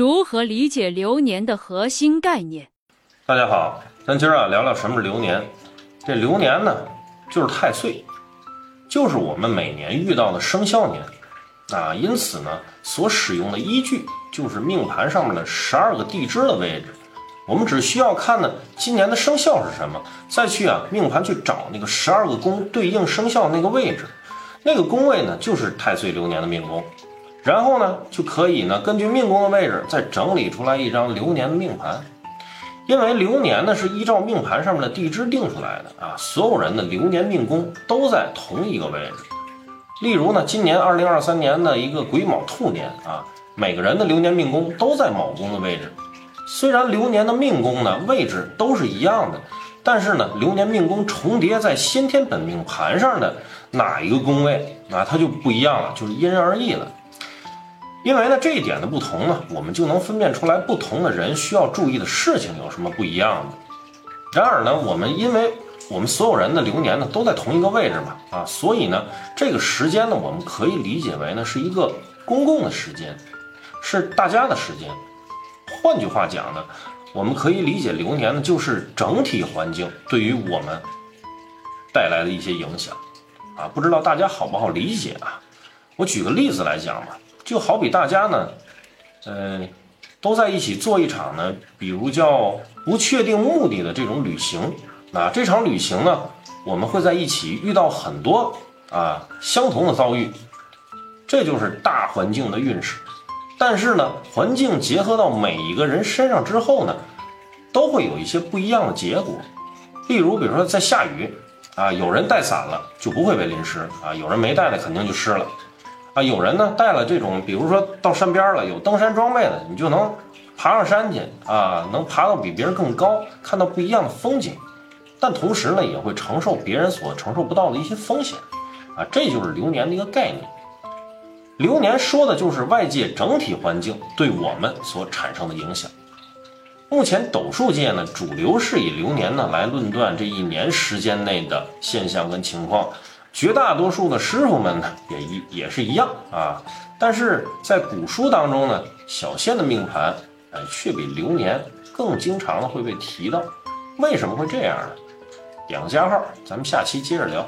如何理解流年的核心概念？大家好，咱今儿啊聊聊什么是流年。这流年呢，就是太岁，就是我们每年遇到的生肖年啊。因此呢，所使用的依据就是命盘上面的十二个地支的位置。我们只需要看呢今年的生肖是什么，再去啊命盘去找那个十二个宫对应生肖那个位置，那个宫位呢就是太岁流年的命宫。然后呢，就可以呢，根据命宫的位置，再整理出来一张流年的命盘。因为流年呢是依照命盘上面的地支定出来的啊，所有人的流年命宫都在同一个位置。例如呢，今年二零二三年的一个癸卯兔年啊，每个人的流年命宫都在卯宫的位置。虽然流年的命宫呢位置都是一样的，但是呢，流年命宫重叠在先天本命盘上的哪一个宫位啊，它就不一样了，就是因人而异了。因为呢，这一点的不同呢，我们就能分辨出来不同的人需要注意的事情有什么不一样的。然而呢，我们因为我们所有人的流年呢都在同一个位置嘛，啊，所以呢，这个时间呢，我们可以理解为呢是一个公共的时间，是大家的时间。换句话讲呢，我们可以理解流年呢就是整体环境对于我们带来的一些影响，啊，不知道大家好不好理解啊？我举个例子来讲吧。就好比大家呢，呃，都在一起做一场呢，比如叫不确定目的的这种旅行。啊，这场旅行呢，我们会在一起遇到很多啊相同的遭遇，这就是大环境的运势。但是呢，环境结合到每一个人身上之后呢，都会有一些不一样的结果。例如，比如说在下雨啊，有人带伞了就不会被淋湿啊，有人没带呢，肯定就湿了。啊，有人呢带了这种，比如说到山边了，有登山装备的，你就能爬上山去啊，能爬到比别人更高，看到不一样的风景。但同时呢，也会承受别人所承受不到的一些风险啊，这就是流年的一个概念。流年说的就是外界整体环境对我们所产生的影响。目前斗数界呢，主流是以流年呢来论断这一年时间内的现象跟情况。绝大多数的师傅们呢，也一也是一样啊，但是在古书当中呢，小仙的命盘，哎，却比流年更经常的会被提到，为什么会这样呢？点个加号，咱们下期接着聊。